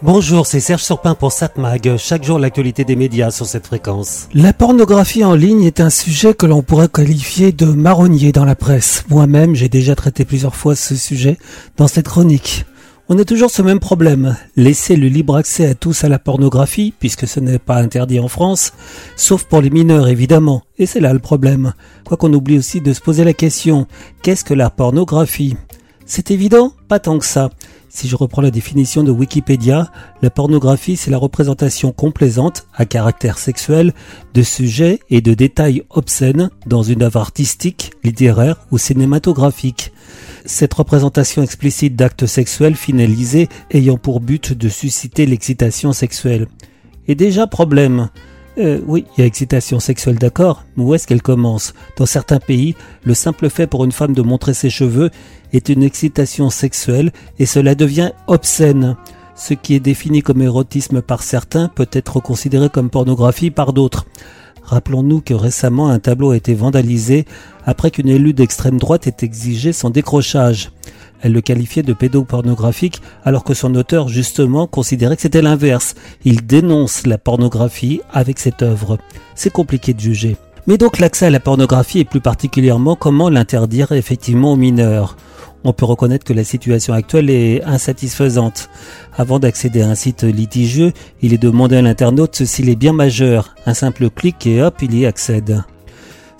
Bonjour, c'est Serge Surpin pour Satmag. Chaque jour, l'actualité des médias sur cette fréquence. La pornographie en ligne est un sujet que l'on pourrait qualifier de marronnier dans la presse. Moi-même, j'ai déjà traité plusieurs fois ce sujet dans cette chronique. On a toujours ce même problème. Laisser le libre accès à tous à la pornographie, puisque ce n'est pas interdit en France, sauf pour les mineurs évidemment. Et c'est là le problème. Quoi qu'on oublie aussi de se poser la question, qu'est-ce que la pornographie? C'est évident Pas tant que ça. Si je reprends la définition de Wikipédia, la pornographie c'est la représentation complaisante, à caractère sexuel, de sujets et de détails obscènes dans une œuvre artistique, littéraire ou cinématographique. Cette représentation explicite d'actes sexuels finalisés ayant pour but de susciter l'excitation sexuelle. Et déjà problème, euh, oui, il y a excitation sexuelle, d'accord, mais où est-ce qu'elle commence? Dans certains pays, le simple fait pour une femme de montrer ses cheveux est une excitation sexuelle et cela devient obscène. Ce qui est défini comme érotisme par certains peut être considéré comme pornographie par d'autres. Rappelons-nous que récemment un tableau a été vandalisé après qu'une élue d'extrême droite ait exigé son décrochage. Elle le qualifiait de pédopornographique alors que son auteur justement considérait que c'était l'inverse. Il dénonce la pornographie avec cette œuvre. C'est compliqué de juger. Mais donc l'accès à la pornographie et plus particulièrement comment l'interdire effectivement aux mineurs on peut reconnaître que la situation actuelle est insatisfaisante. Avant d'accéder à un site litigieux, il est demandé à l'internaute s'il est bien majeur. Un simple clic et hop, il y accède.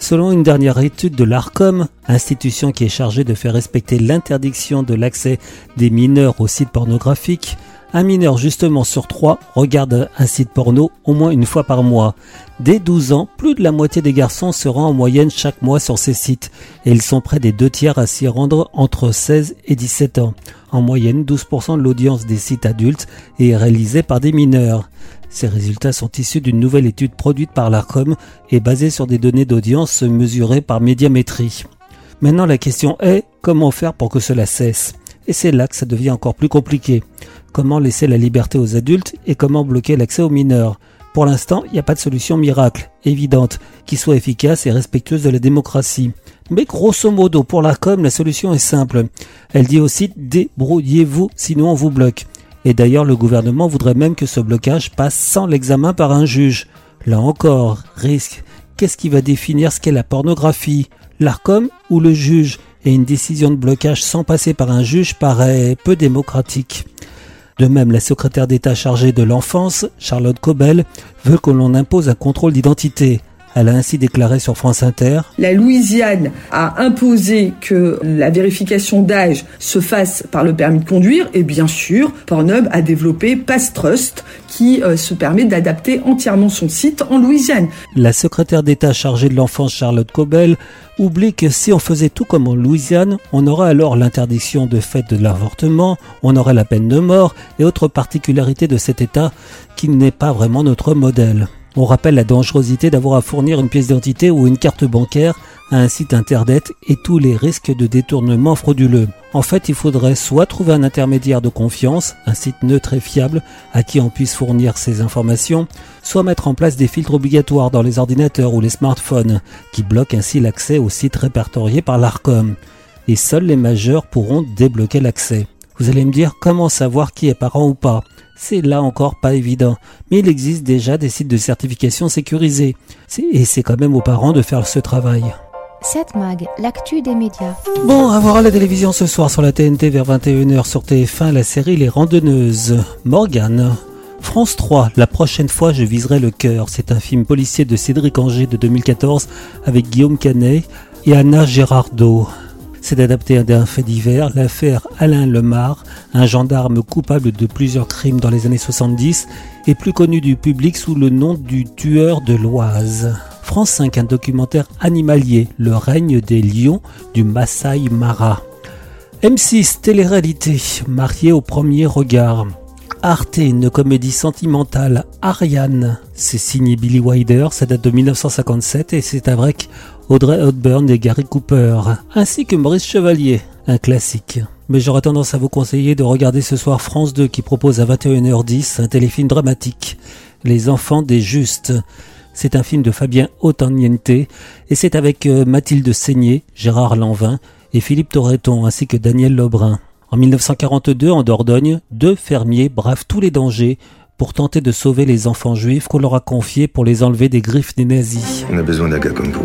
Selon une dernière étude de l'ARCOM, institution qui est chargée de faire respecter l'interdiction de l'accès des mineurs aux sites pornographiques, un mineur justement sur trois regarde un site porno au moins une fois par mois. Dès 12 ans, plus de la moitié des garçons se rend en moyenne chaque mois sur ces sites et ils sont près des deux tiers à s'y rendre entre 16 et 17 ans. En moyenne, 12% de l'audience des sites adultes est réalisée par des mineurs. Ces résultats sont issus d'une nouvelle étude produite par l'ARCOM et basée sur des données d'audience mesurées par médiamétrie. Maintenant la question est comment faire pour que cela cesse? Et c'est là que ça devient encore plus compliqué comment laisser la liberté aux adultes et comment bloquer l'accès aux mineurs. Pour l'instant, il n'y a pas de solution miracle, évidente, qui soit efficace et respectueuse de la démocratie. Mais grosso modo, pour la com, la solution est simple. Elle dit aussi débrouillez-vous, sinon on vous bloque. Et d'ailleurs, le gouvernement voudrait même que ce blocage passe sans l'examen par un juge. Là encore, risque. Qu'est-ce qui va définir ce qu'est la pornographie? L'ARCOM ou le juge? Et une décision de blocage sans passer par un juge paraît peu démocratique. De même, la secrétaire d'État chargée de l'enfance, Charlotte Cobel, veut que l'on impose un contrôle d'identité. Elle a ainsi déclaré sur France Inter La Louisiane a imposé que la vérification d'âge se fasse par le permis de conduire et bien sûr, Pornhub a développé Pass Trust qui euh, se permet d'adapter entièrement son site en Louisiane. La secrétaire d'État chargée de l'enfance Charlotte Cobel oublie que si on faisait tout comme en Louisiane, on aurait alors l'interdiction de fait de l'avortement, on aurait la peine de mort et autres particularités de cet État qui n'est pas vraiment notre modèle. On rappelle la dangerosité d'avoir à fournir une pièce d'identité ou une carte bancaire à un site internet et tous les risques de détournement frauduleux. En fait, il faudrait soit trouver un intermédiaire de confiance, un site neutre et fiable à qui on puisse fournir ces informations, soit mettre en place des filtres obligatoires dans les ordinateurs ou les smartphones qui bloquent ainsi l'accès aux sites répertoriés par l'ARCOM. Et seuls les majeurs pourront débloquer l'accès. Vous allez me dire comment savoir qui est parent ou pas c'est là encore pas évident. Mais il existe déjà des sites de certification sécurisés. Et c'est quand même aux parents de faire ce travail. 7 Mag, l'actu des médias. Bon, à voir à la télévision ce soir sur la TNT vers 21h sur TF1 la série Les Randonneuses. Morgane. France 3, la prochaine fois je viserai le cœur. C'est un film policier de Cédric Anger de 2014 avec Guillaume Canet et Anna Gérardot. C'est adapté d'un fait divers, l'affaire Alain Lemar, un gendarme coupable de plusieurs crimes dans les années 70 et plus connu du public sous le nom du tueur de l'Oise. France 5, un documentaire animalier, Le règne des lions du Maasai Mara. M6, télé-réalité, marié au premier regard. Arte, une comédie sentimentale, Ariane. C'est signé Billy Wilder, ça date de 1957 et c'est avec Audrey Hepburn et Gary Cooper, ainsi que Maurice Chevalier, un classique. Mais j'aurais tendance à vous conseiller de regarder ce soir France 2 qui propose à 21h10 un téléfilm dramatique, Les Enfants des Justes. C'est un film de Fabien Otaniente et c'est avec euh, Mathilde Seigné, Gérard Lanvin et Philippe Torreton ainsi que Daniel Lebrun. En 1942, en Dordogne, deux fermiers bravent tous les dangers pour tenter de sauver les enfants juifs qu'on leur a confiés pour les enlever des griffes des nazis. On a besoin d'un gars comme vous,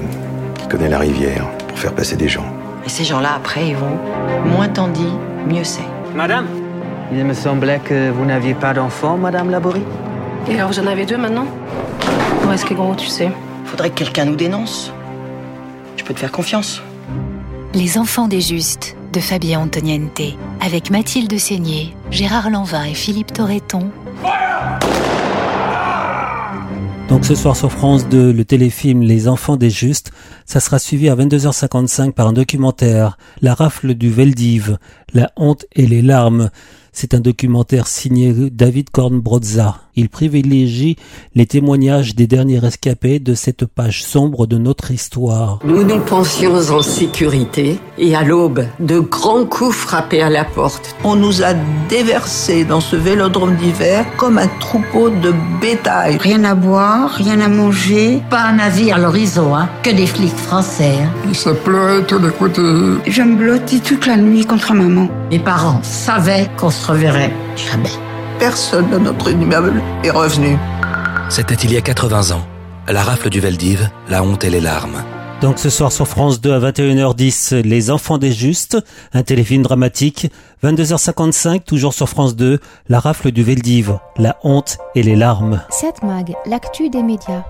qui connaît la rivière, pour faire passer des gens. Et ces gens-là, après, ils vont. Moins t'en dis, mieux c'est. Madame Il me semblait que vous n'aviez pas d'enfant, Madame Laborie Et alors vous en avez deux maintenant Où est-ce que gros, tu sais Faudrait que quelqu'un nous dénonce. Je peux te faire confiance. Les enfants des justes de Fabien Antoniente, avec Mathilde Seigné, Gérard Lanvin et Philippe Torreton. Donc ce soir sur France 2, le téléfilm Les enfants des justes, ça sera suivi à 22h55 par un documentaire, La rafle du Veldiv, La honte et les larmes. C'est un documentaire signé David Kornbrozza. Il privilégie les témoignages des derniers rescapés de cette page sombre de notre histoire. Nous nous pensions en sécurité et à l'aube, de grands coups frappaient à la porte. On nous a déversés dans ce vélodrome d'hiver comme un troupeau de bétail. Rien à boire, rien à manger. Pas un navire à l'horizon, hein, que des flics français. Hein. Ça pleurait tous les côtés. Je me blottis toute la nuit contre maman. Mes parents savaient qu'on se reverrait jamais personne dans notre immeuble est revenu. C'était il y a 80 ans. La rafle du Veldiv, la honte et les larmes. Donc ce soir sur France 2 à 21h10, Les Enfants des Justes, un téléfilm dramatique. 22h55, toujours sur France 2, La rafle du Veldiv, la honte et les larmes. Cette mag, l'actu des médias.